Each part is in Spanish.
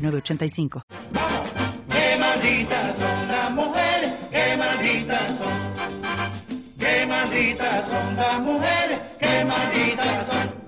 985. Vamos, qué malditas son las mujeres, qué malditas son. Qué malditas son las mujeres, qué malditas son.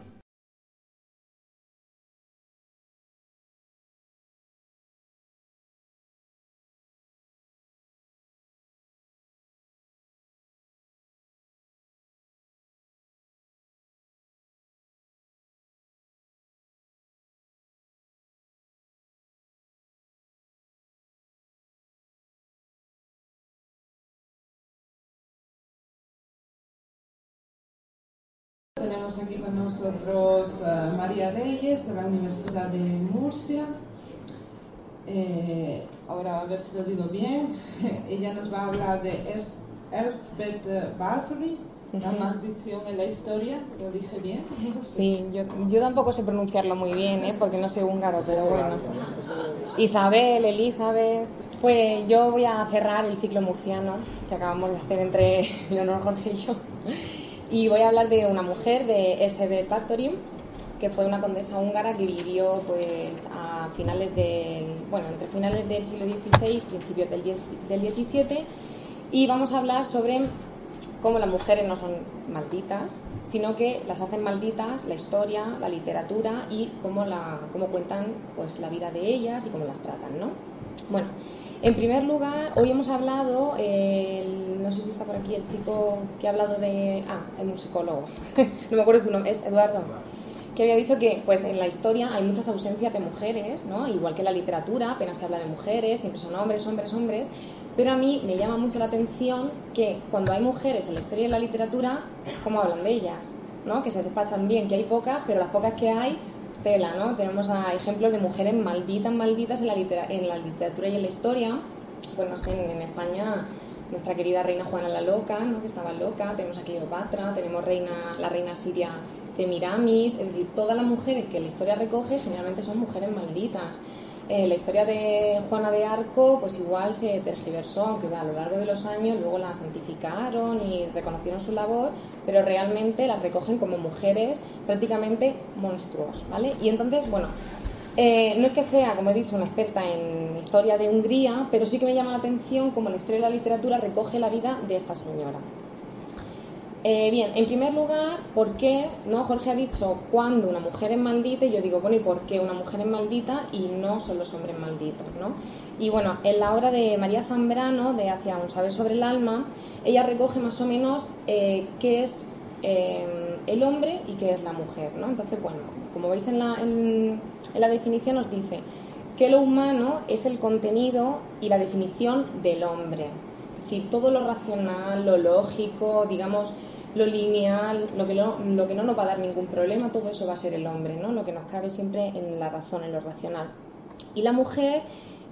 Tenemos aquí con nosotros a María Reyes de la Universidad de Murcia. Eh, ahora a ver si lo digo bien. Ella nos va a hablar de Earthbed Bathory, la maldición en la historia. ¿Lo dije bien? Sí, yo, yo tampoco sé pronunciarlo muy bien, ¿eh? porque no sé húngaro, pero bueno. Isabel, Elizabeth. Pues yo voy a cerrar el ciclo murciano que acabamos de hacer entre Leonor Jorge y yo. Y voy a hablar de una mujer de S.B. Bathory, que fue una condesa húngara que vivió pues a finales del, bueno, entre finales del siglo XVI y principios del, del XVII. Y vamos a hablar sobre cómo las mujeres no son malditas, sino que las hacen malditas la historia, la literatura y cómo, la, cómo cuentan pues, la vida de ellas y cómo las tratan, ¿no? Bueno, en primer lugar, hoy hemos hablado, el- no sé si está por aquí el chico que ha hablado de... Ah, el musicólogo. no me acuerdo tu nombre, es Eduardo. Que había dicho que pues en la historia hay muchas ausencias de mujeres, ¿no? Igual que en la literatura, apenas se habla de mujeres, siempre son hombres, hombres, hombres. Pero a mí me llama mucho la atención que cuando hay mujeres en la historia y en la literatura, ¿cómo hablan de ellas? ¿no? Que se despachan bien, que hay pocas, pero las pocas que hay, tela, ¿no? Tenemos a ejemplos de mujeres malditas, malditas en la, litera- en la literatura y en la historia. Pues no sé, en, en España, nuestra querida reina Juana la Loca, ¿no? Que estaba loca, tenemos a Cleopatra, tenemos reina, la reina siria Semiramis, es decir, todas las mujeres que la historia recoge generalmente son mujeres malditas. Eh, la historia de Juana de Arco, pues igual se tergiversó, aunque a lo largo de los años luego la santificaron y reconocieron su labor, pero realmente las recogen como mujeres prácticamente monstruos, ¿vale? Y entonces, bueno, eh, no es que sea, como he dicho, una experta en historia de Hungría, pero sí que me llama la atención cómo la historia de la literatura recoge la vida de esta señora. Eh, bien, en primer lugar, ¿por qué? ¿no? Jorge ha dicho cuando una mujer es maldita, y yo digo, bueno, ¿y por qué una mujer es maldita y no son los hombres malditos? ¿no? Y bueno, en la obra de María Zambrano, de Hacia un saber sobre el alma, ella recoge más o menos eh, qué es eh, el hombre y qué es la mujer. ¿no? Entonces, bueno, como veis en la, en- en la definición nos dice que lo humano es el contenido y la definición del hombre. Es decir, todo lo racional, lo lógico, digamos, lo lineal, lo que, no- lo que no nos va a dar ningún problema, todo eso va a ser el hombre, ¿no? Lo que nos cabe siempre en la razón, en lo racional. Y la mujer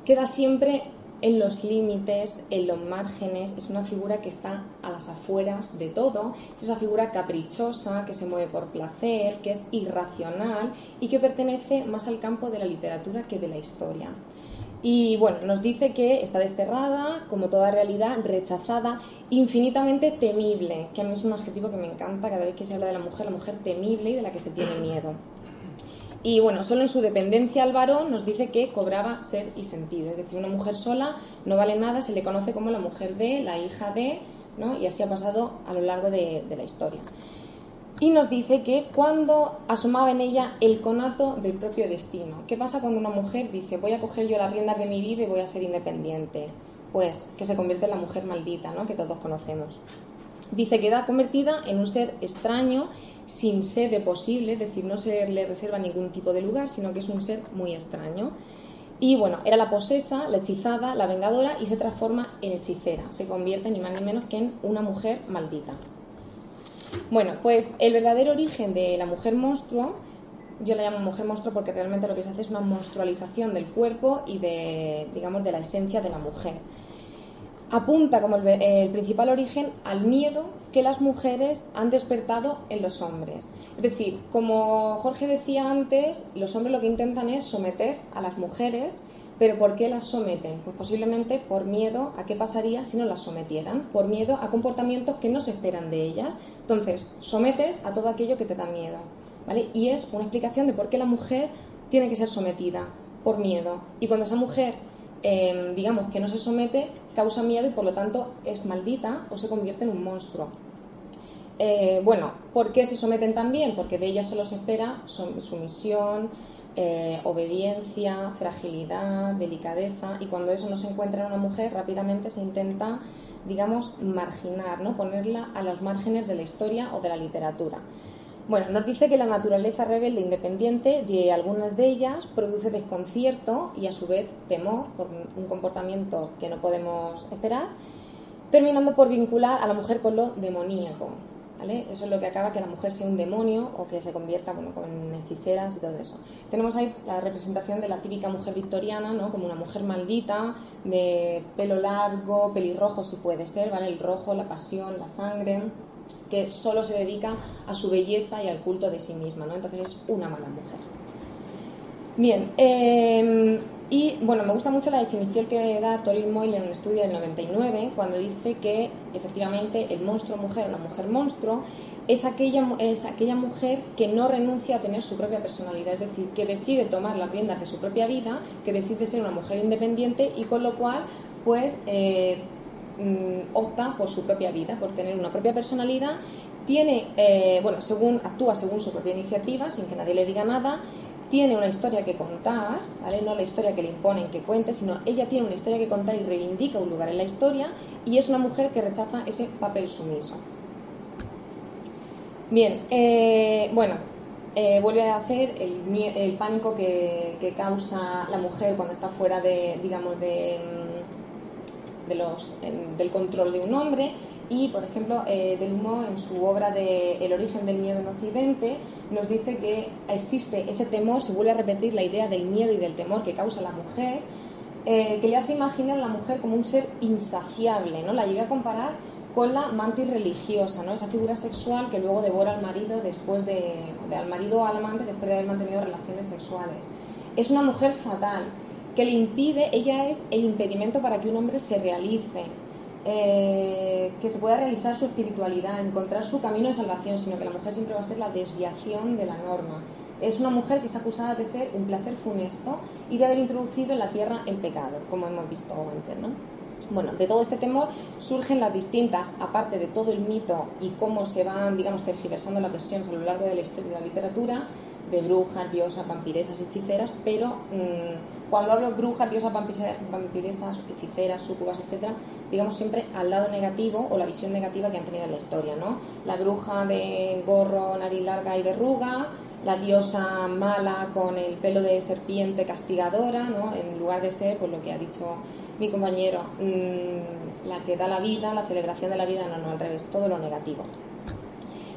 queda siempre en los límites, en los márgenes, es una figura que está a las afueras de todo, es esa figura caprichosa, que se mueve por placer, que es irracional y que pertenece más al campo de la literatura que de la historia. Y bueno, nos dice que está desterrada, como toda realidad, rechazada, infinitamente temible, que a mí es un adjetivo que me encanta cada vez que se habla de la mujer, la mujer temible y de la que se tiene miedo. Y bueno, solo en su dependencia al varón nos dice que cobraba ser y sentido. Es decir, una mujer sola no vale nada, se le conoce como la mujer de, la hija de, ¿no? Y así ha pasado a lo largo de, de la historia. Y nos dice que cuando asomaba en ella el conato del propio destino. ¿Qué pasa cuando una mujer dice voy a coger yo las riendas de mi vida y voy a ser independiente? Pues que se convierte en la mujer maldita, ¿no? Que todos conocemos. Dice que queda convertida en un ser extraño, sin sede posible, es decir, no se le reserva ningún tipo de lugar, sino que es un ser muy extraño. Y bueno, era la posesa, la hechizada, la vengadora y se transforma en hechicera. Se convierte ni más ni menos que en una mujer maldita. Bueno, pues el verdadero origen de la mujer monstruo yo la llamo mujer monstruo porque realmente lo que se hace es una monstrualización del cuerpo y de, digamos, de la esencia de la mujer. Apunta como el, el principal origen al miedo que las mujeres han despertado en los hombres. Es decir, como Jorge decía antes, los hombres lo que intentan es someter a las mujeres pero ¿por qué las someten? Pues posiblemente por miedo a qué pasaría si no las sometieran, por miedo a comportamientos que no se esperan de ellas. Entonces, sometes a todo aquello que te da miedo. ¿vale? Y es una explicación de por qué la mujer tiene que ser sometida, por miedo. Y cuando esa mujer, em, digamos, que no se somete, causa miedo y por lo tanto es maldita o se convierte en un monstruo. Eh, bueno, ¿por qué se someten también? Porque de ellas solo se espera sumisión, eh, obediencia, fragilidad, delicadeza, y cuando eso no se encuentra en una mujer, rápidamente se intenta, digamos, marginar, ¿no? ponerla a los márgenes de la historia o de la literatura. Bueno, nos dice que la naturaleza rebelde independiente de algunas de ellas produce desconcierto y a su vez temor por un comportamiento que no podemos esperar, terminando por vincular a la mujer con lo demoníaco, eso es lo que acaba que la mujer sea un demonio o que se convierta bueno, en hechiceras y todo eso. Tenemos ahí la representación de la típica mujer victoriana, ¿no? Como una mujer maldita, de pelo largo, pelirrojo si puede ser, ¿vale? El rojo, la pasión, la sangre, que solo se dedica a su belleza y al culto de sí misma, ¿no? Entonces es una mala mujer. Bien, eh, y bueno, me gusta mucho la definición que da Toril Moyle en un estudio del 99, cuando dice que efectivamente el monstruo mujer o la mujer monstruo es aquella, es aquella mujer que no renuncia a tener su propia personalidad, es decir, que decide tomar las riendas de su propia vida, que decide ser una mujer independiente y con lo cual, pues, eh, mm, opta por su propia vida, por tener una propia personalidad. Tiene, eh, bueno, según actúa según su propia iniciativa, sin que nadie le diga nada, tiene una historia que contar, ¿vale? no la historia que le imponen que cuente, sino ella tiene una historia que contar y reivindica un lugar en la historia y es una mujer que rechaza ese papel sumiso. Bien, eh, bueno, eh, vuelve a ser el, pánico que, causa la mujer cuando está fuera de, digamos, de, de los, del control de un hombre y, por ejemplo, eh, en su obra de El origen del miedo en Occidente nos dice que existe ese temor, se vuelve a repetir la idea del miedo y del temor que causa la mujer, eh, que le hace imaginar a la mujer como un ser insaciable, ¿no? La llega a comparar con la mantis religiosa, ¿no? Esa figura sexual que luego devora al marido después de, al marido o al amante después de haber mantenido relaciones sexuales. Es una mujer fatal que le impide, ella es el impedimento para que un hombre se realice, eh, que se pueda realizar su espiritualidad, encontrar su camino de salvación, sino que la mujer siempre va a ser la desviación de la norma. Es una mujer que es acusada de ser un placer funesto y de haber introducido en la tierra el pecado, como hemos visto antes, ¿no? Bueno, de todo este temor surgen las distintas, aparte de todo el mito y cómo se van, digamos, tergiversando las versiones a lo largo de la historia de la literatura, de brujas, diosas, vampiresas, hechiceras, pero mmm, cuando hablo brujas, diosas, vampiresas, hechiceras, sucubas, etcétera, digamos siempre al lado negativo o la visión negativa que han tenido en la historia, ¿no? La bruja de gorro, nariz larga y verruga, la diosa mala con el pelo de serpiente castigadora, ¿no? En lugar de ser, pues lo que ha dicho mi compañero, mmm, la que da la vida, la celebración de la vida, no, no, al revés, todo lo negativo.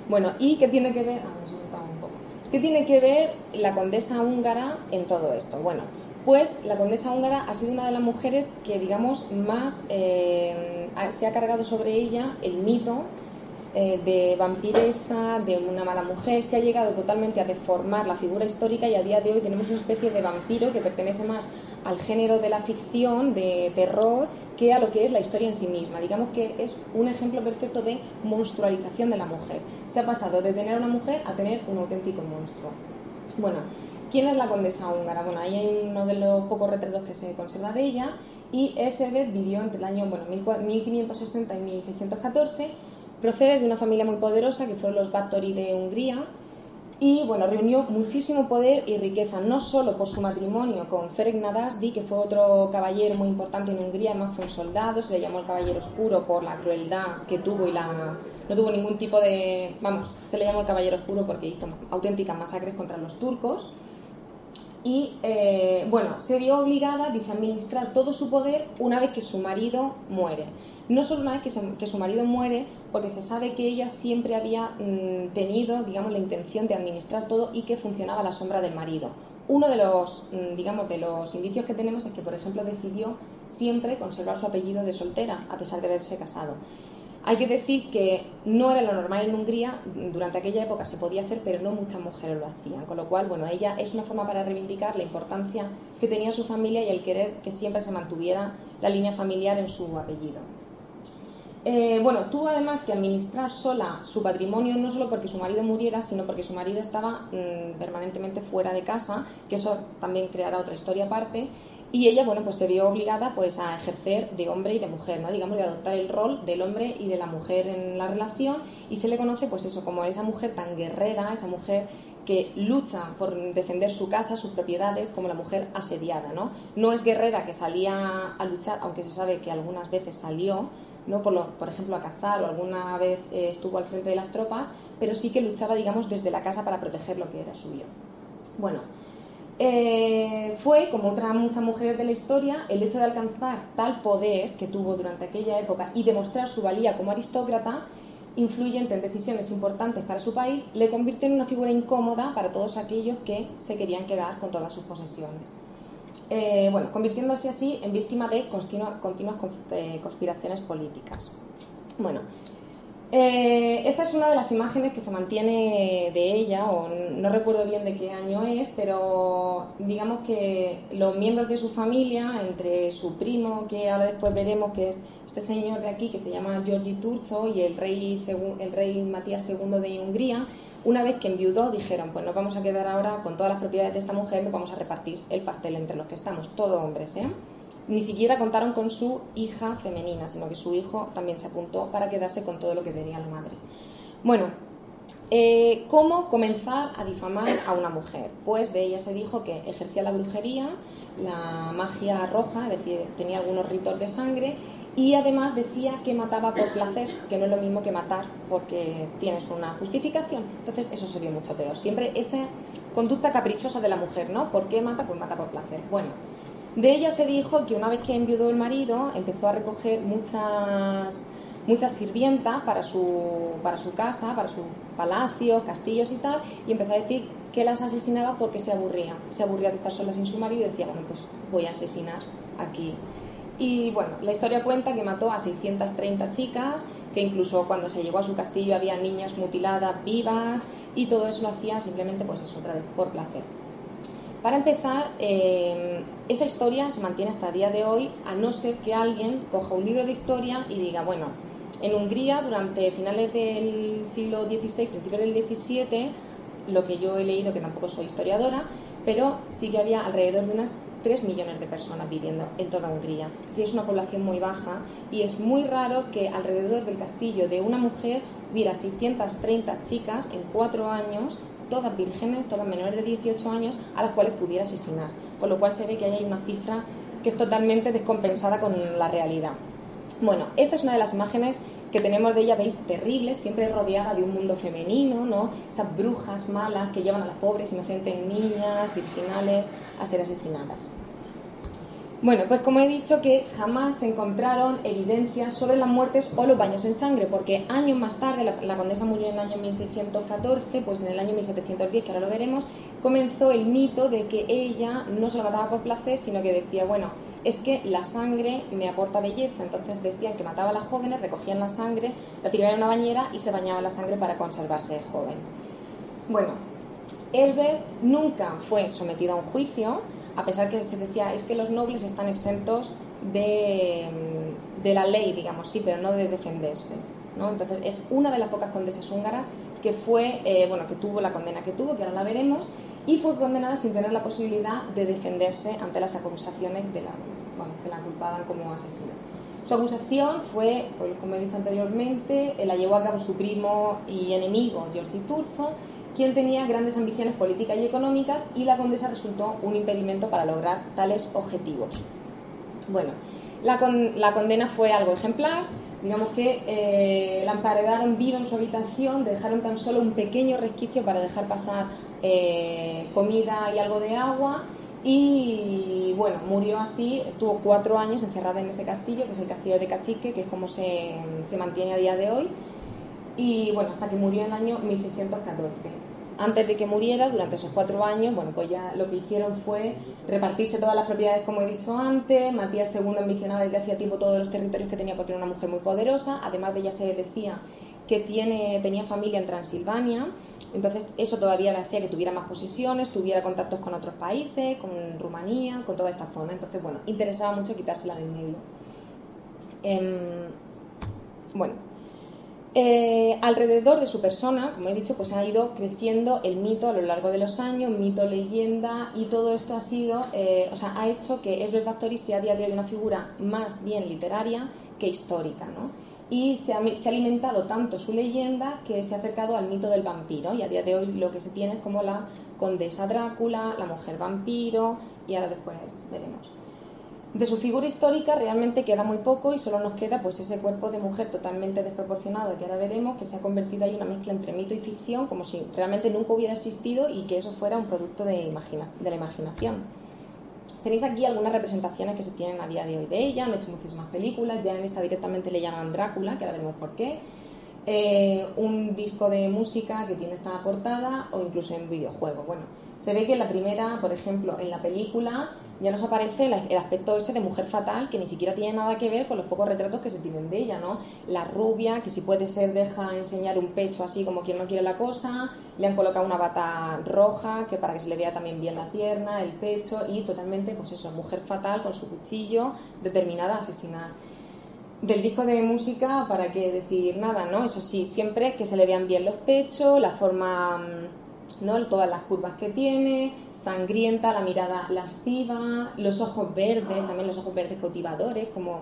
Bueno, ¿y qué tiene que ver? Ah, un poco. ¿Qué tiene que ver la condesa húngara en todo esto? Bueno, pues la condesa húngara ha sido una de las mujeres que, digamos, más eh, se ha cargado sobre ella el mito eh, de vampiresa, de una mala mujer. Se ha llegado totalmente a deformar la figura histórica y a día de hoy tenemos una especie de vampiro que pertenece más al género de la ficción, de terror, que a lo que es la historia en sí misma. Digamos que es un ejemplo perfecto de monstrualización de la mujer. Se ha pasado de tener una mujer a tener un auténtico monstruo. Bueno, ¿Quién es la condesa húngara? Bueno, ahí hay uno de los pocos retratos que se conserva de ella y Erzsébet vivió entre el año bueno, 1560 y 1614. Procede de una familia muy poderosa que fueron los Báthory de Hungría y bueno, reunió muchísimo poder y riqueza, no solo por su matrimonio con Ferenc Nadasdi, que fue otro caballero muy importante en Hungría, además fue un soldado, se le llamó el caballero oscuro por la crueldad que tuvo y la no tuvo ningún tipo de, vamos, se le llamó el caballero oscuro porque hizo auténticas masacres contra los turcos y eh, bueno, se vio obligada, dice, a administrar todo su poder una vez que su marido muere. No solo una vez que, su marido muere, porque se sabe que ella siempre había mm, tenido, digamos, la intención de administrar todo y que funcionaba a la sombra del marido. Uno de los, mm, digamos, de los indicios que tenemos es que, por ejemplo, decidió siempre conservar su apellido de soltera, a pesar de haberse casado. Hay que decir que no era lo normal en Hungría, durante aquella época se podía hacer, pero no muchas mujeres lo hacían. Con lo cual, bueno, ella es una forma para reivindicar la importancia que tenía su familia y el querer que siempre se mantuviera la línea familiar en su apellido. Eh, bueno, tuvo además que administrar sola su patrimonio, no solo porque su marido muriera, sino porque su marido estaba mm, permanentemente fuera de casa, que eso también creará otra historia aparte, y ella, bueno, pues se vio obligada pues a ejercer de hombre y de mujer, ¿no? Digamos, de adoptar el rol del hombre y de la mujer en la relación y se le conoce pues eso como esa mujer tan guerrera, esa mujer que lucha por defender su casa, sus propiedades, como la mujer asediada, ¿no? No es guerrera que salía a luchar, aunque se sabe que algunas veces salió, ¿no? Por, por ejemplo, a cazar o alguna vez eh, estuvo al frente de las tropas, pero sí que luchaba, digamos, desde la casa para proteger lo que era suyo. Bueno, eh, fue, como otras muchas mujeres de la historia, el hecho de alcanzar tal poder que tuvo durante aquella época y demostrar su valía como aristócrata, influyente en decisiones importantes para su país, le convirtió en una figura incómoda para todos aquellos que se querían quedar con todas sus posesiones. Eh, bueno, convirtiéndose así en víctima de continuas eh, conspiraciones políticas. Bueno, eh, esta es una de las imágenes que se mantiene de ella, o no recuerdo bien de qué año es, pero digamos que los miembros de su familia, entre su primo, que ahora después veremos que es este señor de aquí, que se llama Giorgi Turzo, y el rey, el rey Matías II de Hungría, una vez que enviudó, dijeron, pues nos vamos a quedar ahora con todas las propiedades de esta mujer, nos vamos a repartir el pastel entre los que estamos, todos hombres, ¿eh? Ni siquiera contaron con su hija femenina, sino que su hijo también se apuntó para quedarse con todo lo que tenía la madre. Bueno, eh, ¿cómo comenzar a difamar a una mujer? Pues de ella se dijo que ejercía la brujería, la magia roja, tenía algunos ritos de sangre y además decía que mataba por placer, que no es lo mismo que matar porque tienes una justificación. Entonces eso sería mucho peor. Siempre esa conducta caprichosa de la mujer, ¿no? ¿Por qué mata? Pues mata por placer. Bueno, de ella se dijo que una vez que enviudó el marido, empezó a recoger muchas, muchas sirvientas para su, para su casa, para sus palacios, castillos y tal, y empezó a decir que las asesinaba porque se aburría. Se aburría de estar sola sin su marido y decía, bueno, pues voy a asesinar aquí. Y bueno, la historia cuenta que mató a 630 chicas, que incluso cuando se llegó a su castillo había niñas mutiladas vivas, y todo eso lo hacía simplemente, pues eso, otra vez, por placer. Para empezar, eh, esa historia se mantiene hasta el día de hoy, a no ser que alguien coja un libro de historia y diga, bueno, en Hungría durante finales del siglo XVI, principios del XVII, lo que yo he leído, que tampoco soy historiadora, pero sí que había alrededor de unas 3 millones de personas viviendo en toda Hungría. Es decir, es una población muy baja y es muy raro que alrededor del castillo de una mujer hubiera 630 chicas en cuatro años todas vírgenes, todas menores de 18 años, a las cuales pudiera asesinar. Con lo cual se ve que hay una cifra que es totalmente descompensada con la realidad. Bueno, esta es una de las imágenes que tenemos de ella, veis, terribles, siempre rodeada de un mundo femenino, ¿no? Esas brujas malas que llevan a las pobres, inocentes niñas, virginales, a ser asesinadas. Bueno, pues como he dicho que jamás se encontraron evidencias sobre las muertes o los baños en sangre, porque años más tarde, la, condesa murió en el año 1614, pues en el año 1710, que ahora lo veremos, comenzó el mito de que ella no se la mataba por placer, sino que decía, bueno, es que la sangre me aporta belleza, entonces decían que mataba a las jóvenes, recogían la sangre, la tiraban en una bañera y se bañaba la sangre para conservarse joven. Bueno, Elbert nunca fue sometido a un juicio, a pesar que se decía es que los nobles están exentos de, la ley, digamos, sí, pero no de defenderse. ¿no? Entonces es una de las pocas condesas húngaras que fue, eh, bueno, que tuvo la condena que tuvo, que ahora la veremos, y fue condenada sin tener la posibilidad de defenderse ante las acusaciones de la, que la culpaban como asesina. Su acusación fue, pues, como he dicho anteriormente, la llevó a cabo su primo y enemigo, Giorgi Turzo, quien tenía grandes ambiciones políticas y económicas y la condesa resultó un impedimento para lograr tales objetivos. Bueno, la, condena fue algo ejemplar, Digamos que eh, la emparedaron viva en su habitación, dejaron tan solo un pequeño resquicio para dejar pasar eh, comida y algo de agua. Y bueno, murió así, estuvo cuatro años encerrada en ese castillo, que es el castillo de Cachique, que es como se, se mantiene a día de hoy, y bueno, hasta que murió en el año 1614 antes de que muriera, durante esos cuatro años, bueno, pues ya lo que hicieron fue repartirse todas las propiedades, como he dicho antes. Matías II ambicionaba desde hacía tiempo todos los territorios que tenía porque era una mujer muy poderosa. Además de ella se decía que tiene, tenía familia en Transilvania. Entonces, eso todavía le hacía que tuviera más posesiones, tuviera contactos con otros países, con Rumanía, con toda esta zona. Entonces, bueno, interesaba mucho quitársela del medio. Em, bueno, eh, alrededor de su persona, como he dicho, pues ha ido creciendo el mito a lo largo de los años, mito, leyenda, y todo esto ha sido, eh, o sea, ha hecho que Esbert Báthory sea a día de hoy una figura más bien literaria que histórica, ¿no? Y se ha, se ha, alimentado tanto su leyenda que se ha acercado al mito del vampiro, y a día de hoy lo que se tiene es como la condesa Drácula, la mujer vampiro, y ahora después veremos. De su figura histórica realmente queda muy poco y solo nos queda pues ese cuerpo de mujer totalmente desproporcionado que ahora veremos que se ha convertido ahí una mezcla entre mito y ficción como si realmente nunca hubiera existido y que eso fuera un producto de, de la imaginación. Tenéis aquí algunas representaciones que se tienen a día de hoy de ella, han hecho muchísimas películas, ya en esta directamente le llaman Drácula, que ahora veremos por qué. Eh, un disco de música que tiene esta portada o incluso en videojuegos. Bueno, se ve que en la primera, por ejemplo, en la película ya nos aparece el aspecto ese de mujer fatal que ni siquiera tiene nada que ver con los pocos retratos que se tienen de ella, ¿no? La rubia, que si puede ser deja enseñar un pecho así como quien no quiere la cosa, le han colocado una bata roja que para que se le vea también bien la pierna, el pecho y totalmente, pues eso, mujer fatal con su cuchillo determinada a asesinar del disco de música, para qué decir nada, ¿no? Eso sí, siempre que se le vean bien los pechos, la forma, mm, Todas las curvas que tiene, sangrienta, la mirada lasciva, los ojos verdes, también los ojos verdes cautivadores, como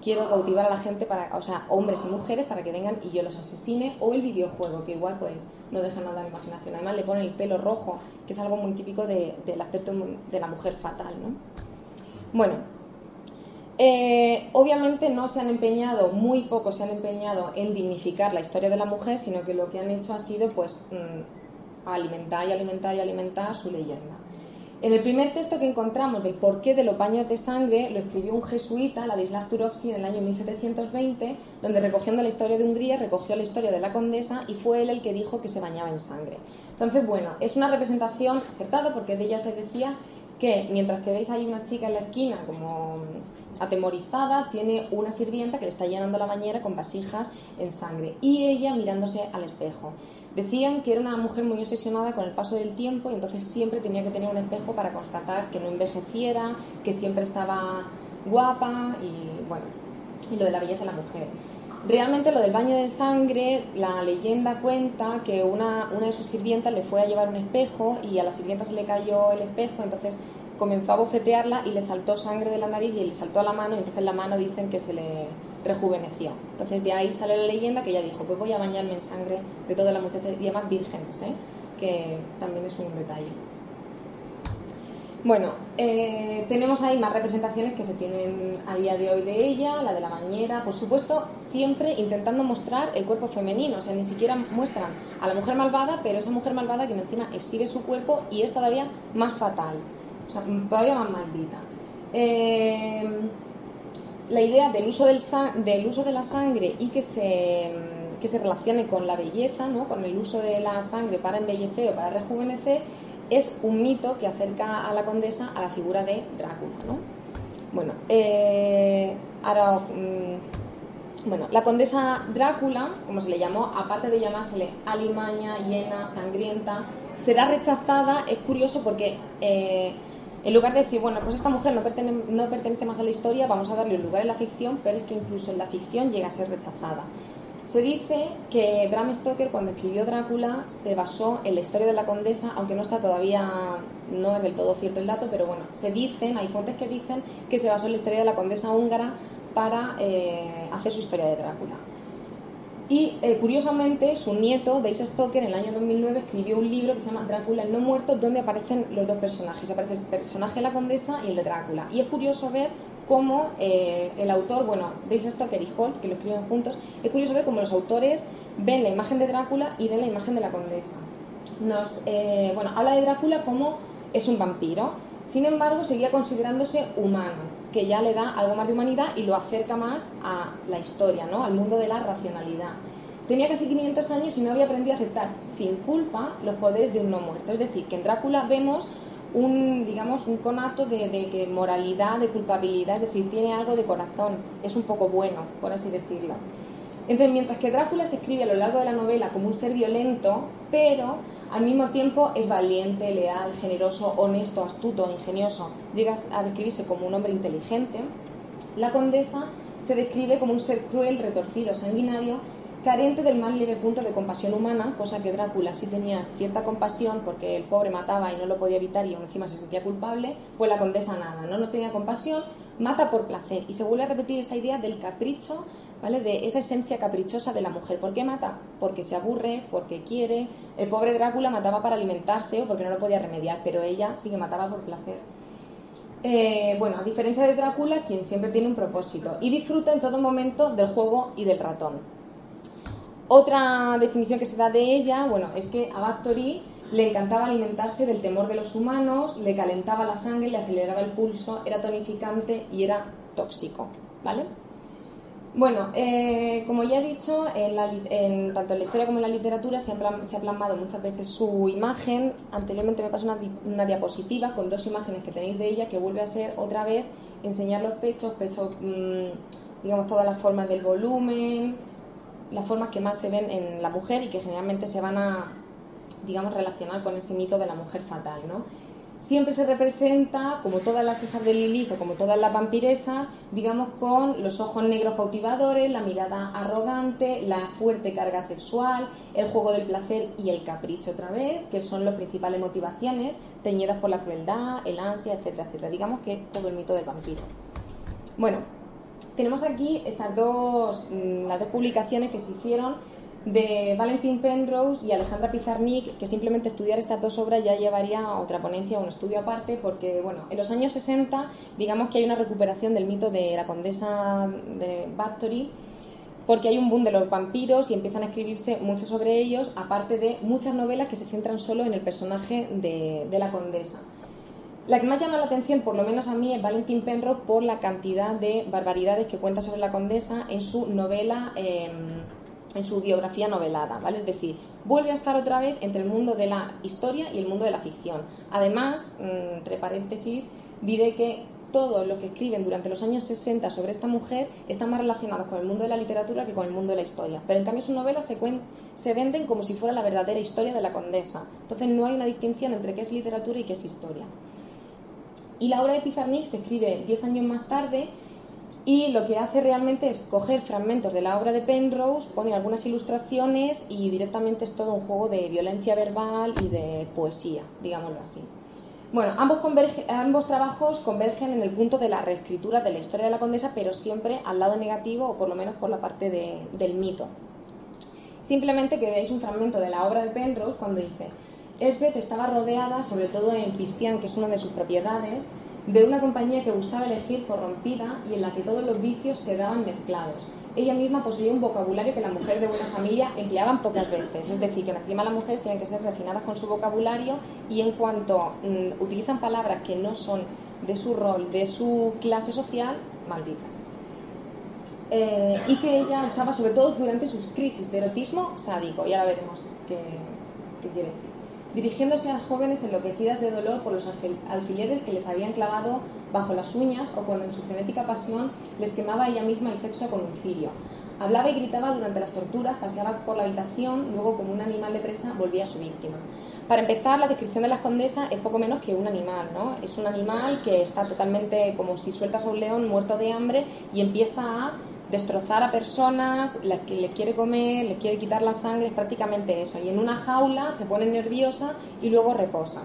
quiero cautivar a la gente para, o sea, hombres y mujeres para que vengan y yo los asesine, o el videojuego, que igual pues no deja nada de imaginación. Además le pone el pelo rojo, que es algo muy típico del aspecto de la mujer fatal, ¿no? Bueno, eh, obviamente no se han empeñado, muy pocos se han empeñado en dignificar la historia de la mujer, sino que lo que han hecho ha sido pues mm, alimentar y alimentar y alimentar su leyenda. En el primer texto que encontramos del porqué de los baños de sangre lo escribió un jesuita, Ladislav Turovsky, en el año 1720, donde recogiendo la historia de Hungría recogió la historia de la condesa y fue él el que dijo que se bañaba en sangre. Entonces, bueno, es una representación acertada porque de ella se decía que mientras que veis ahí una chica en la esquina como atemorizada, tiene una sirvienta que le está llenando la bañera con vasijas en sangre y ella mirándose al espejo. Decían que era una mujer muy obsesionada con el paso del tiempo y entonces siempre tenía que tener un espejo para constatar que no envejeciera, que siempre estaba guapa y bueno, y lo de la belleza de la mujer. Realmente lo del baño de sangre, la leyenda cuenta que una, una de sus sirvientas le fue a llevar un espejo y a la sirvienta se le cayó el espejo, entonces comenzó a bofetearla y le saltó sangre de la nariz y le saltó a la mano y entonces la mano dicen que se le rejuveneció. Entonces de ahí sale la leyenda que ella dijo, pues voy a bañarme en sangre de todas las muchachas y además vírgenes, ¿eh? que también es un detalle. Bueno, eh, tenemos ahí más representaciones que se tienen a día de hoy de ella, la de la bañera, por supuesto, siempre intentando mostrar el cuerpo femenino, o sea, ni siquiera muestran a la mujer malvada, pero esa mujer malvada que encima exhibe su cuerpo y es todavía más fatal, o sea, todavía más maldita. Eh, la idea del uso, del, del uso de la sangre y que se, relacione con la belleza, ¿no? con el uso de la sangre para embellecer o para rejuvenecer, es un mito que acerca a la condesa a la figura de Drácula. ¿no? Bueno, eh, ahora, mm, bueno, la condesa Drácula, como se le llamó, aparte de llamársele alimaña, llena, sangrienta, será rechazada, es curioso porque eh, en lugar de decir, bueno, pues esta mujer no, no pertenece más a la historia, vamos a darle un lugar en la ficción, pero es que incluso en la ficción llega a ser rechazada. Se dice que Bram Stoker cuando escribió Drácula se basó en la historia de la condesa, aunque no está todavía, no es del todo cierto el dato, pero bueno, se dicen, hay fuentes que dicen que se basó en la historia de la condesa húngara para eh, hacer su historia de Drácula. Y eh, curiosamente, su nieto, Daisy Stoker, en el año 2009 escribió un libro que se llama Drácula el no muerto, donde aparecen los dos personajes. Aparece el personaje de la condesa y el de Drácula. Y es curioso ver cómo eh, el autor, bueno, Daisy Stoker y Holt, que lo escriben juntos, es curioso ver cómo los autores ven la imagen de Drácula y ven la imagen de la condesa. Nos, eh, bueno, habla de Drácula como es un vampiro, sin embargo, seguía considerándose humano que ya le da algo más de humanidad y lo acerca más a la historia, ¿no? al mundo de la racionalidad. Tenía casi 500 años y no había aprendido a aceptar sin culpa los poderes de un no muerto. Es decir, que en Drácula vemos un, digamos, un conato de, de, moralidad, de culpabilidad, es decir, tiene algo de corazón, es un poco bueno, por así decirlo. Entonces, mientras que Drácula se escribe a lo largo de la novela como un ser violento, pero al mismo tiempo es valiente, leal, generoso, honesto, astuto, ingenioso. Llega a describirse como un hombre inteligente. La condesa se describe como un ser cruel, retorcido, sanguinario, carente del más leve punto de compasión humana, cosa que Drácula sí tenía cierta compasión porque el pobre mataba y no lo podía evitar y aún encima se sentía culpable, pues la condesa nada, no, no tenía compasión, mata por placer y se vuelve a repetir esa idea del capricho ¿vale? De esa esencia caprichosa de la mujer. ¿Por qué mata? Porque se aburre, porque quiere. El pobre Drácula mataba para alimentarse o porque no lo podía remediar, pero ella sí que mataba por placer. Eh, bueno, a diferencia de Drácula, quien siempre tiene un propósito y disfruta en todo momento del juego y del ratón. Otra definición que se da de ella, bueno, es que a Bathory le encantaba alimentarse del temor de los humanos, le calentaba la sangre, le aceleraba el pulso, era tonificante y era tóxico, ¿vale? Bueno, eh, como ya he dicho, en tanto en la historia como en la literatura se, ha plasmado muchas veces su imagen. Anteriormente me pasó una, diapositiva con dos imágenes que tenéis de ella que vuelve a ser otra vez enseñar los pechos, pechos, mm, digamos, todas las formas del volumen, las formas que más se ven en la mujer y que generalmente se van a, digamos, relacionar con ese mito de la mujer fatal, ¿no? Siempre se representa, como todas las hijas de Lilith o como todas las vampiresas, digamos con los ojos negros cautivadores, la mirada arrogante, la fuerte carga sexual, el juego del placer y el capricho otra vez, que son las principales motivaciones, teñidas por la crueldad, el ansia, etcétera, etcétera. Digamos que todo el mito del vampiro. Bueno, tenemos aquí estas dos, mm, las dos publicaciones que se hicieron de Valentín Penrose y Alejandra Pizarnik, que simplemente estudiar estas dos obras ya llevaría a otra ponencia, a un estudio aparte, porque bueno, en los años 60 digamos que hay una recuperación del mito de la condesa de Bathory, porque hay un boom de los vampiros y empiezan a escribirse mucho sobre ellos, aparte de muchas novelas que se centran solo en el personaje de, la condesa. La que más llama la atención, por lo menos a mí, es Valentín Penrose por la cantidad de barbaridades que cuenta sobre la condesa en su novela. Em, en su biografía novelada, ¿vale? Es decir, vuelve a estar otra vez entre el mundo de la historia y el mundo de la ficción. Además, mm, entre paréntesis, diré que todo lo que escriben durante los años 60 sobre esta mujer está más relacionado con el mundo de la literatura que con el mundo de la historia. Pero en cambio sus novelas se, se venden como si fuera la verdadera historia de la condesa. Entonces no hay una distinción entre qué es literatura y qué es historia. Y la obra de Pizarnik se escribe diez años más tarde y lo que hace realmente es coger fragmentos de la obra de Penrose, pone algunas ilustraciones y directamente es todo un juego de violencia verbal y de poesía, digámoslo así. Bueno, ambos, ambos trabajos convergen en el punto de la reescritura de la historia de la condesa, pero siempre al lado negativo o por lo menos por la parte del mito. Simplemente que veáis un fragmento de la obra de Penrose cuando dice, Esbeth estaba rodeada, sobre todo en Pistian, que es una de sus propiedades, de una compañía que gustaba elegir corrompida y en la que todos los vicios se daban mezclados. Ella misma poseía un vocabulario que la mujer de buena familia empleaban pocas veces, es decir, que encima las mujeres tienen que ser refinadas con su vocabulario y en cuanto mm, utilizan palabras que no son de su rol, de su clase social, malditas. Eh, y que ella usaba sobre todo durante sus crisis de erotismo sádico, y ahora veremos qué, qué quiere decir dirigiéndose a jóvenes enloquecidas de dolor por los alfileres que les habían clavado bajo las uñas o cuando en su frenética pasión les quemaba ella misma el sexo con un cirio. Hablaba y gritaba durante las torturas, paseaba por la habitación, luego como un animal de presa volvía a su víctima. Para empezar, la descripción de las condesas es poco menos que un animal, ¿no? Es un animal que está totalmente como si sueltas a un león muerto de hambre y empieza a destrozar a personas, las que les quiere comer, les quiere quitar la sangre, es prácticamente eso. Y en una jaula se pone nerviosa y luego reposa.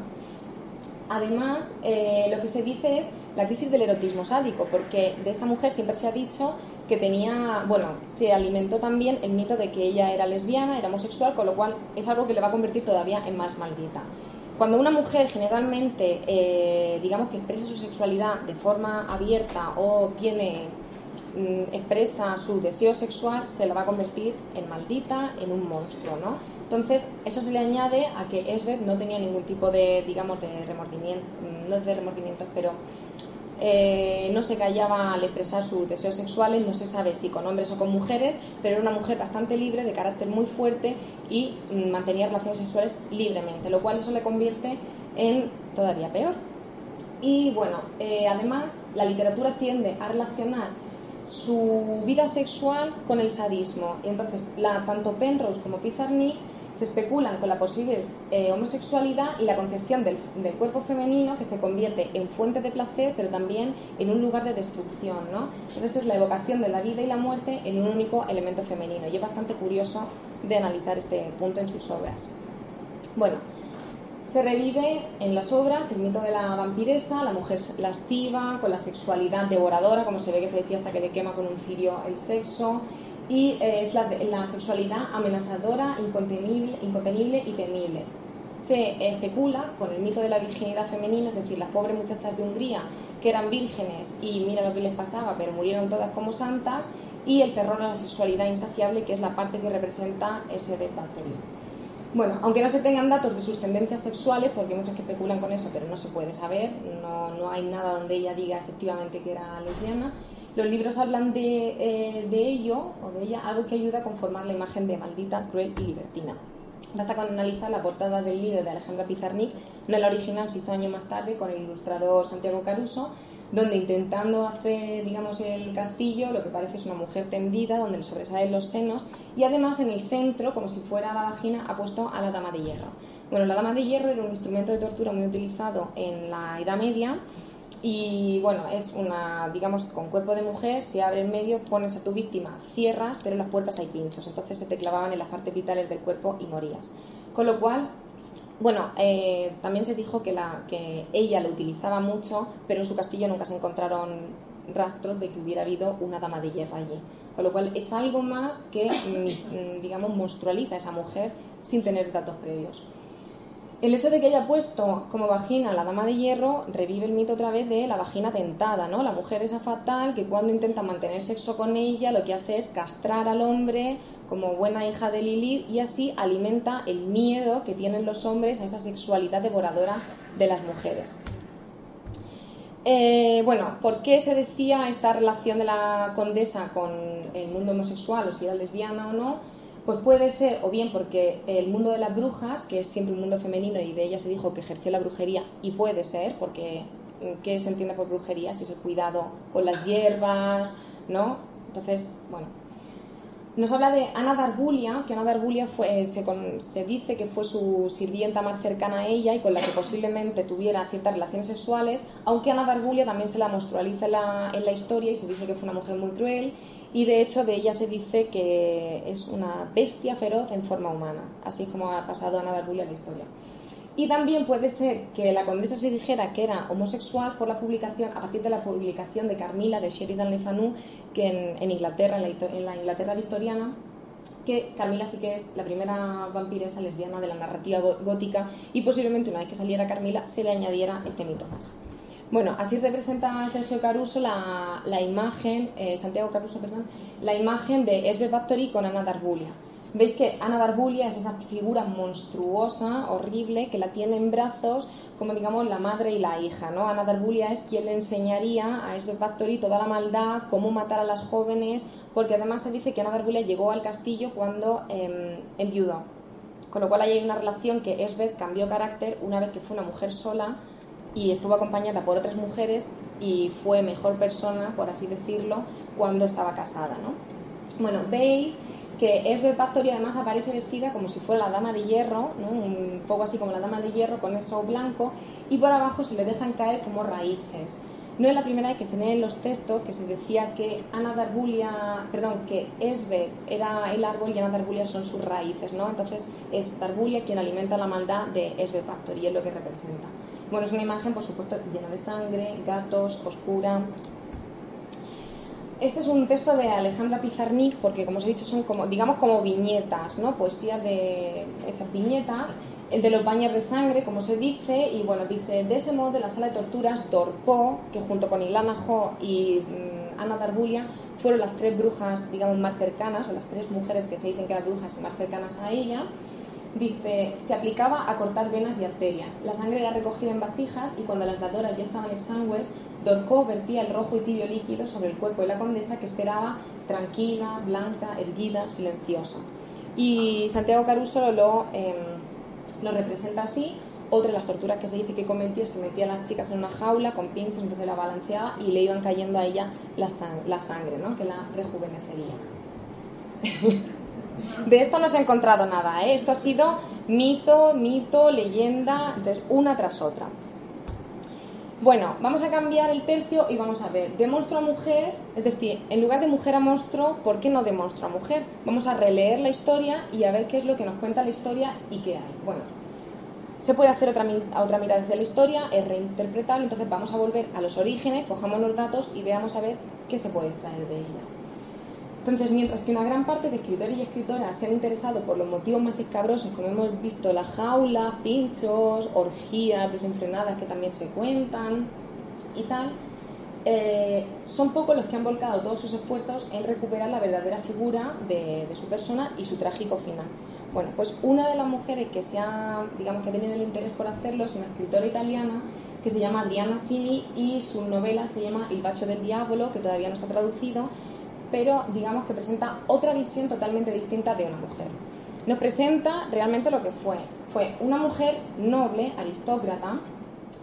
Además, eh, lo que se dice es la crisis del erotismo sádico, porque de esta mujer siempre se ha dicho que tenía, bueno, se alimentó también el mito de que ella era lesbiana, era homosexual, con lo cual es algo que le va a convertir todavía en más maldita. Cuando una mujer generalmente, eh, digamos que expresa su sexualidad de forma abierta o tiene mm, expresa su deseo sexual, se la va a convertir en maldita, en un monstruo, ¿no? Entonces, eso se le añade a que Esbeth no tenía ningún tipo de, digamos, de remordimiento, mm, no de remordimientos, pero eh, no se callaba al expresar sus deseos sexuales, no se sabe si con hombres o con mujeres, pero era una mujer bastante libre, de carácter muy fuerte y mm, mantenía relaciones sexuales libremente, lo cual eso le convierte en todavía peor. Y bueno, eh, además la literatura tiende a relacionar su vida sexual con el sadismo. Y entonces, tanto Penrose como Pizarnik se especulan con la posible eh, homosexualidad y la concepción del, cuerpo femenino que se convierte en fuente de placer, pero también en un lugar de destrucción. ¿no? Entonces es la evocación de la vida y la muerte en un único elemento femenino. Y es bastante curioso de analizar este punto en sus obras. Bueno, se revive en las obras el mito de la vampiresa, la mujer lasciva, con la sexualidad devoradora, como se ve que se decía hasta que le quema con un cirio el sexo, y eh, es la, sexualidad amenazadora, incontenible, incontenible y temible. Se especula con el mito de la virginidad femenina, es decir, las pobres muchachas de Hungría que eran vírgenes y mira lo que les pasaba, pero murieron todas como santas, y el terror a la sexualidad insaciable, que es la parte que representa ese Beth Bueno, aunque no se tengan datos de sus tendencias sexuales, porque hay muchos que especulan con eso, pero no se puede saber, no, no hay nada donde ella diga efectivamente que era lesbiana, los libros hablan eh, de, ello o de ella, algo que ayuda a conformar la imagen de maldita, cruel y libertina. Basta con analizar la portada del libro de Alejandra Pizarnik, no la original, se hizo años más tarde con el ilustrador Santiago Caruso, donde intentando hacer, digamos, el castillo, lo que parece es una mujer tendida, donde le sobresalen los senos, y además en el centro, como si fuera la vagina, ha puesto a la dama de hierro. Bueno, la dama de hierro era un instrumento de tortura muy utilizado en la Edad Media y bueno, es una, digamos, con cuerpo de mujer, se abre el medio, pones a tu víctima, cierras, pero en las puertas hay pinchos, entonces se te clavaban en las partes vitales del cuerpo y morías. Con lo cual, bueno, eh, también se dijo que, la, que ella lo utilizaba mucho, pero en su castillo nunca se encontraron rastros de que hubiera habido una dama de hierro allí. Con lo cual es algo más que, mm, digamos, monstrualiza a esa mujer sin tener datos previos. El hecho de que haya puesto como vagina la dama de hierro revive el mito otra vez de la vagina tentada, ¿no? La mujer esa fatal que cuando intenta mantener sexo con ella lo que hace es castrar al hombre como buena hija de Lilith y así alimenta el miedo que tienen los hombres a esa sexualidad devoradora de las mujeres. Eh, bueno, ¿por qué se decía esta relación de la condesa con el mundo homosexual o si era lesbiana o no? Pues puede ser, o bien porque el mundo de las brujas, que es siempre un mundo femenino y de ella se dijo que ejerció la brujería, y puede ser, porque mm, ¿qué se entiende por brujería? Si es el cuidado con las hierbas, ¿no? Entonces, bueno. Nos habla de Ana Darbulia, que Ana Darbulia fue, se, se, dice que fue su sirvienta más cercana a ella y con la que posiblemente tuviera ciertas relaciones sexuales, aunque Ana Darbulia también se la monstrualiza en la, en la historia y se dice que fue una mujer muy cruel y de hecho de ella se dice que es una bestia feroz en forma humana, así como ha pasado a Darbulia en la historia. Y también puede ser que la condesa se dijera que era homosexual por la publicación, a partir de la publicación de Carmila de Sheridan Le Fanu, que en, Inglaterra, en la, Inglaterra victoriana, que Carmila sí que es la primera vampiresa lesbiana de la narrativa gótica y posiblemente una vez que saliera Carmila se le añadiera este mito más. Bueno, así representa Sergio Caruso la, imagen, eh, Santiago Caruso, perdón, la imagen de Esbe Bathory con Ana Darbulia. Veis que Ana Darbulia es esa figura monstruosa, horrible, que la tiene en brazos como digamos la madre y la hija, ¿no? Ana Darbulia es quien le enseñaría a Esbe Bathory toda la maldad, cómo matar a las jóvenes, porque además se dice que Ana Darbulia llegó al castillo cuando eh, enviudó. Con lo cual ahí hay una relación que Esbeth cambió carácter una vez que fue una mujer sola y estuvo acompañada por otras mujeres y fue mejor persona, por así decirlo, cuando estaba casada. ¿no? Bueno, veis que Esbeth Bathory además aparece vestida como si fuera la dama de hierro, ¿no? un poco así como la dama de hierro con eso blanco, y por abajo se le dejan caer como raíces. No es la primera vez que se leen los textos que se decía que Ana Darbulia, perdón, que Esbeth era el árbol y Ana Darbulia son sus raíces, ¿no? Entonces es Darbulia quien alimenta la maldad de Esbeth Factor y es lo que representa. Bueno, es una imagen, por supuesto, llena de sangre, gatos, oscura. Este es un texto de Alejandra Pizarnik porque, como os he dicho, son como, digamos, como viñetas, ¿no? Poesía de estas viñetas el de los baños de sangre, como se dice, y bueno, dice, de ese modo de la sala de torturas, Dorcó, que junto con Ilana Jo y mm, Ana Darbulia fueron las tres brujas, digamos, más cercanas, o las tres mujeres que se dicen que eran brujas y más cercanas a ella, dice, se aplicaba a cortar venas y arterias. La sangre era recogida en vasijas y cuando las dadoras ya estaban exangües, Dorcó vertía el rojo y tibio líquido sobre el cuerpo de la condesa que esperaba tranquila, blanca, erguida, silenciosa. Y Santiago Caruso lo... Em, lo representa así. Otra de las torturas que se dice que cometió es que metía a las chicas en una jaula con pinchos, entonces la balanceaba y le iban cayendo a ella la, sangre, ¿no? que la rejuvenecería. De esto no se ha encontrado nada, ¿eh? esto ha sido mito, mito, leyenda, entonces una tras otra. Bueno, vamos a cambiar el tercio y vamos a ver, de monstruo a mujer, es decir, en lugar de mujer a monstruo, ¿por qué no de monstruo a mujer? Vamos a releer la historia y a ver qué es lo que nos cuenta la historia y qué hay. Bueno, se puede hacer otra, otra mirada hacia la historia, es reinterpretable, entonces vamos a volver a los orígenes, cojamos los datos y veamos a ver qué se puede extraer de ella. Entonces, mientras que una gran parte de escritores y escritoras se han interesado por los motivos más escabrosos, como hemos visto, la jaula, pinchos, orgías desenfrenadas que también se cuentan y tal, eh, son pocos los que han volcado todos sus esfuerzos en recuperar la verdadera figura de, su persona y su trágico final. Bueno, pues una de las mujeres que se ha, digamos, que ha tenido el interés por hacerlo es una escritora italiana que se llama Adriana Sini y su novela se llama Il bacio del diavolo, que todavía no está traducido, pero digamos que presenta otra visión totalmente distinta de una mujer. Nos presenta realmente lo que fue. Fue una mujer noble, aristócrata,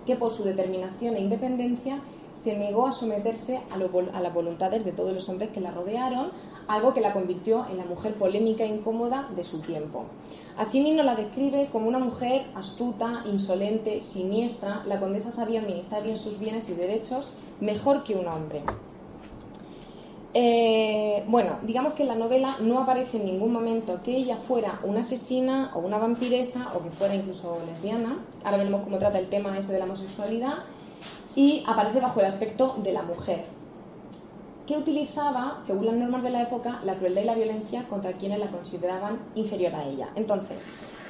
que por su determinación e independencia se negó a someterse a, las voluntades de todos los hombres que la rodearon, algo que la convirtió en la mujer polémica e incómoda de su tiempo. Asimismo la describe como una mujer astuta, insolente, siniestra. La condesa sabía administrar bien sus bienes y derechos mejor que un hombre. Eh, bueno, digamos que en la novela no aparece en ningún momento que ella fuera una asesina o una vampiresa o que fuera incluso lesbiana. Ahora veremos cómo trata el tema ese de la homosexualidad. Y aparece bajo el aspecto de la mujer, que utilizaba, según las normas de la época, la crueldad y la violencia contra quienes la consideraban inferior a ella. Entonces,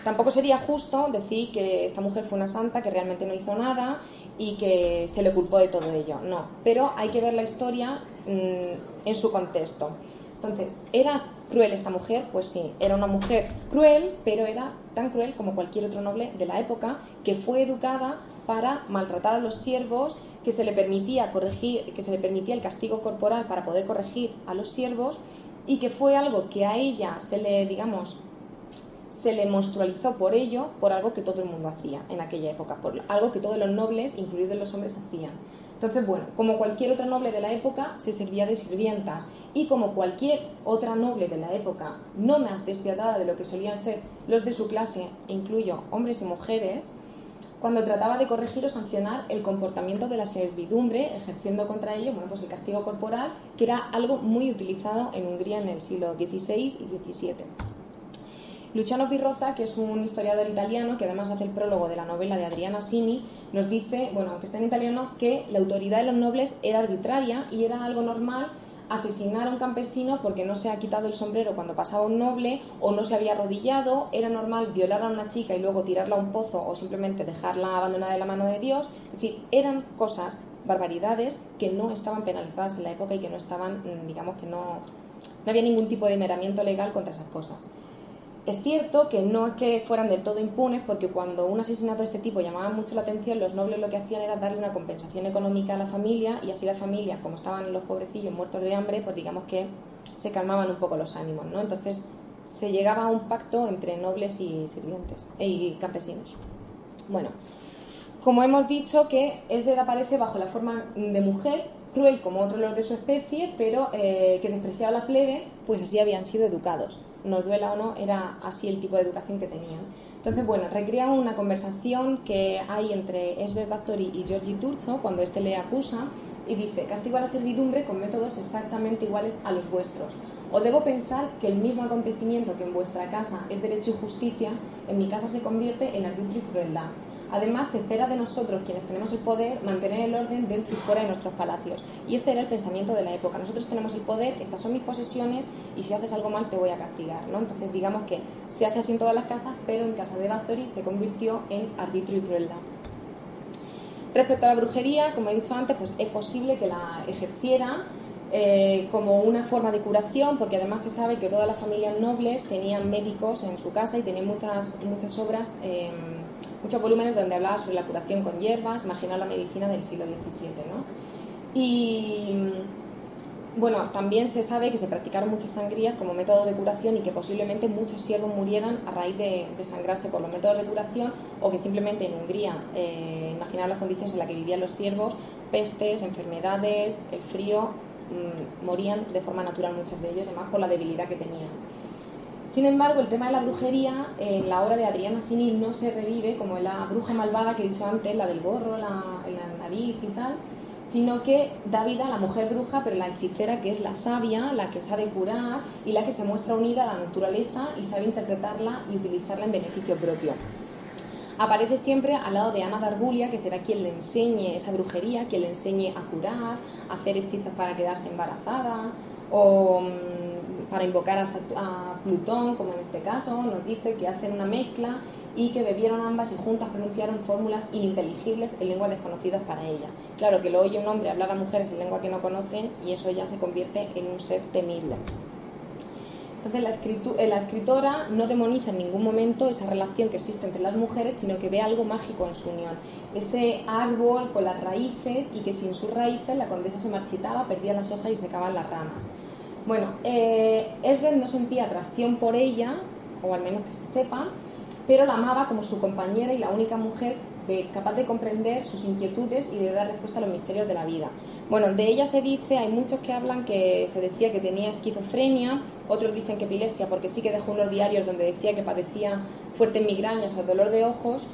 tampoco sería justo decir que esta mujer fue una santa que realmente no hizo nada y que se le culpó de todo ello. No, pero hay que ver la historia mm, en su contexto. Entonces, ¿era cruel esta mujer? Pues sí, era una mujer cruel, pero era tan cruel como cualquier otro noble de la época que fue educada para maltratar a los siervos, que se le permitía corregir, que se le permitía el castigo corporal para poder corregir a los siervos y que fue algo que a ella se le, digamos, se le monstrualizó por ello, por algo que todo el mundo hacía en aquella época, por algo que todos los nobles, incluidos los hombres, hacían. Entonces, bueno, como cualquier otra noble de la época, se servía de sirvientas y como cualquier otra noble de la época, no más despiadada de lo que solían ser los de su clase, e hombres y mujeres, cuando trataba de corregir o sancionar el comportamiento de la servidumbre, ejerciendo contra ello bueno, pues el castigo corporal, que era algo muy utilizado en Hungría en el siglo XVI y XVII. Luciano Pirrotta, que es un historiador italiano que además hace el prólogo de la novela de Adriana Sini, nos dice, bueno, aunque está en italiano, que la autoridad de los nobles era arbitraria y era algo normal asesinar a un campesino porque no se ha quitado el sombrero cuando pasaba un noble o no se había arrodillado, era normal violar a una chica y luego tirarla a un pozo o simplemente dejarla abandonada de la mano de Dios, es decir, eran cosas, barbaridades que no estaban penalizadas en la época y que no estaban, mm, digamos que no, no había ningún tipo de meramiento legal contra esas cosas. Es cierto que no es que fueran del todo impunes, porque cuando un asesinato de este tipo llamaba mucho la atención, los nobles lo que hacían era darle una compensación económica a la familia y así la familia, como estaban los pobrecillos muertos de hambre, pues digamos que se calmaban un poco los ánimos, ¿no? Entonces se llegaba a un pacto entre nobles y sirvientes e, y campesinos. Bueno, como hemos dicho que Esbeth aparece bajo la forma de mujer, cruel como otros de su especie, pero eh, que despreciaba a la plebe, pues así habían sido educados nos duela o no, era así el tipo de educación que tenían. Entonces, bueno, recrea una conversación que hay entre Esbeth Bathory y Georgie Turzo cuando éste le acusa y dice, castigo a la servidumbre con métodos exactamente iguales a los vuestros. O debo pensar que el mismo acontecimiento que en vuestra casa es derecho y justicia, en mi casa se convierte en arbitrio y crueldad. Además, se espera de nosotros, quienes tenemos el poder, mantener el orden dentro y fuera de nuestros palacios. Y este era el pensamiento de la época. Nosotros tenemos el poder, estas son mis posesiones y si haces algo mal te voy a castigar. ¿no? Entonces, digamos que se hace así en todas las casas, pero en casa de Bathory se convirtió en arbitrio y crueldad. Respecto a la brujería, como he dicho antes, pues es posible que la ejerciera eh, como una forma de curación, porque además se sabe que todas las familias nobles tenían médicos en su casa y tenían muchas, muchas obras, em, muchos volúmenes donde hablaba sobre la curación con hierbas, imaginar la medicina del siglo XVII. ¿no? Y bueno, también se sabe que se practicaron muchas sangrías como método de curación y que posiblemente muchos siervos murieran a raíz de, sangrarse por los métodos de curación o que simplemente en Hungría, eh, imaginar las condiciones en las que vivían los siervos, pestes, enfermedades, el frío, mm, morían de forma natural muchos de ellos, además por la debilidad que tenían. Sin embargo, el tema de la brujería en la obra de Adriana Sinil no se revive como en la bruja malvada que he dicho antes, la del gorro, la, la nariz y tal, sino que da vida a la mujer bruja, pero la hechicera que es la sabia, la que sabe curar y la que se muestra unida a la naturaleza y sabe interpretarla y utilizarla en beneficio propio. Aparece siempre al lado de Ana Dargulia, que será quien le enseñe esa brujería, quien le enseñe a curar, a hacer hechizos para quedarse embarazada o mm, para invocar a, Plutón, como en este caso, nos dice que hacen una mezcla y que bebieron ambas y juntas pronunciaron fórmulas ininteligibles en lenguas desconocidas para ella. Claro que lo oye un hombre hablar a mujeres en lengua que no conocen y eso ya se convierte en un ser temible. Entonces la, eh, escritora no demoniza en ningún momento esa relación que existe entre las mujeres, sino que ve algo mágico en su unión. Ese árbol con las raíces y que sin sus raíces la condesa se marchitaba, perdía las hojas y se secaban las ramas. Bueno, eh, no sentía atracción por ella, o al menos que se sepa, pero la amaba como su compañera y la única mujer capaz de comprender sus inquietudes y de dar respuesta a los misterios de la vida. Bueno, de ella se dice, hay muchos que hablan que se decía que tenía esquizofrenia, otros dicen que epilepsia, porque sí que dejó unos diarios donde decía que padecía fuertes migrañas o dolor de ojos,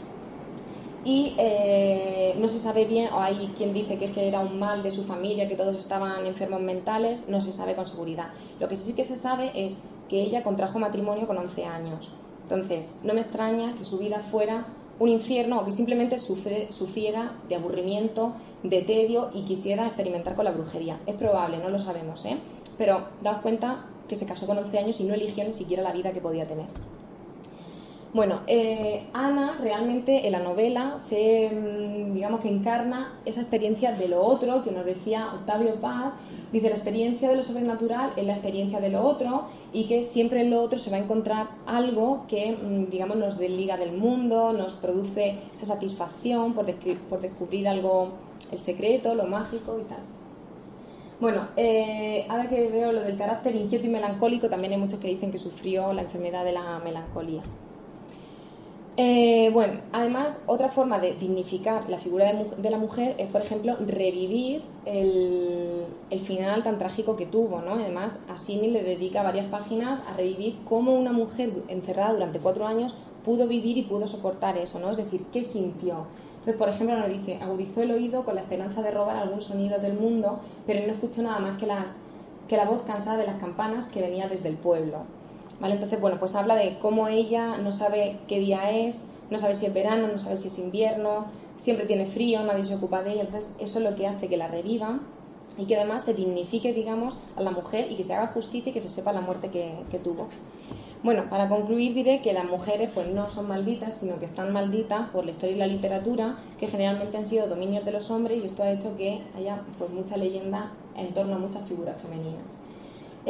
y eh, no se sabe bien, o hay quien dice que es que era un mal de su familia, que todos estaban enfermos mentales, no se sabe con seguridad. Lo que sí que se sabe es que ella contrajo matrimonio con 11 años. Entonces, no me extraña que su vida fuera un infierno o que simplemente sufriera de aburrimiento, de tedio y quisiera experimentar con la brujería. Es probable, no lo sabemos, ¿eh? Pero daos cuenta que se casó con 11 años y no eligió ni siquiera la vida que podía tener. Bueno, eh, Ana realmente en la novela se, mm, digamos que encarna esa experiencia de lo otro que nos decía Octavio Paz. Dice la experiencia de lo sobrenatural es la experiencia de lo otro y que siempre en lo otro se va a encontrar algo que, mm, digamos, nos desliga del mundo, nos produce esa satisfacción por, por descubrir algo, el secreto, lo mágico y tal. Bueno, eh, ahora que veo lo del carácter inquieto y melancólico, también hay muchos que dicen que sufrió la enfermedad de la melancolía. Eh, bueno, además, otra forma de dignificar la figura de, la mujer es, por ejemplo, revivir el, final tan trágico que tuvo, ¿no? Además, Asini le dedica varias páginas a revivir cómo una mujer encerrada durante cuatro años pudo vivir y pudo soportar eso, ¿no? Es decir, qué sintió. Entonces, por ejemplo, nos dice, agudizó el oído con la esperanza de robar algún sonido del mundo, pero no escuchó nada más que, las, que la voz cansada de las campanas que venía desde el pueblo. Entonces, bueno, pues habla de cómo ella no sabe qué día es, no sabe si es verano, no sabe si es invierno, siempre tiene frío, nadie se ocupa de ella, entonces eso es lo que hace que la reviva y que además se dignifique, digamos, a la mujer y que se haga justicia y que se sepa la muerte que, tuvo. Bueno, para concluir diré que las mujeres pues no son malditas, sino que están malditas por la historia y la literatura, que generalmente han sido dominios de los hombres y esto ha hecho que haya pues mucha leyenda en torno a muchas figuras femeninas.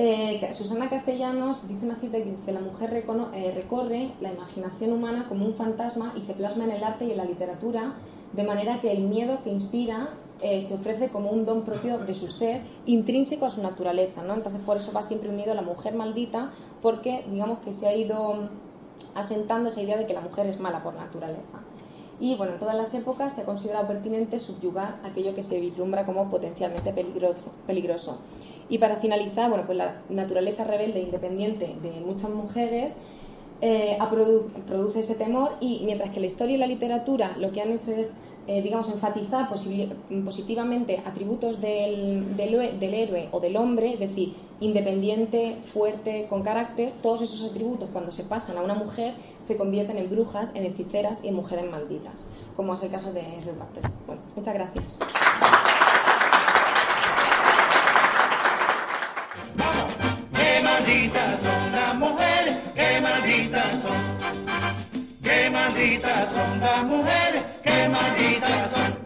Eh, Susana Castellanos dice una cita que dice la mujer eh, recorre la imaginación humana como un fantasma y se plasma en el arte y en la literatura de manera que el miedo que inspira eh, se ofrece como un don propio de su ser, intrínseco a su naturaleza, ¿no? Entonces por eso va siempre unido a la mujer maldita, porque digamos que se ha ido asentando esa idea de que la mujer es mala por naturaleza. Y bueno, en todas las épocas se ha considerado pertinente subyugar aquello que se vislumbra como potencialmente peligroso. Y para finalizar, bueno, pues la naturaleza rebelde e independiente de muchas mujeres eh, produce ese temor y mientras que la historia y la literatura lo que han hecho es eh, digamos, enfatizar positivamente atributos del, del, héroe o del hombre, es decir, independiente, fuerte, con carácter, todos esos atributos cuando se pasan a una mujer se convierten en brujas, en hechiceras y en mujeres malditas, como es el caso de Rebecca. Bueno, muchas gracias. Qué malditas son las mujeres, malditas son las mujeres, qué malditas son.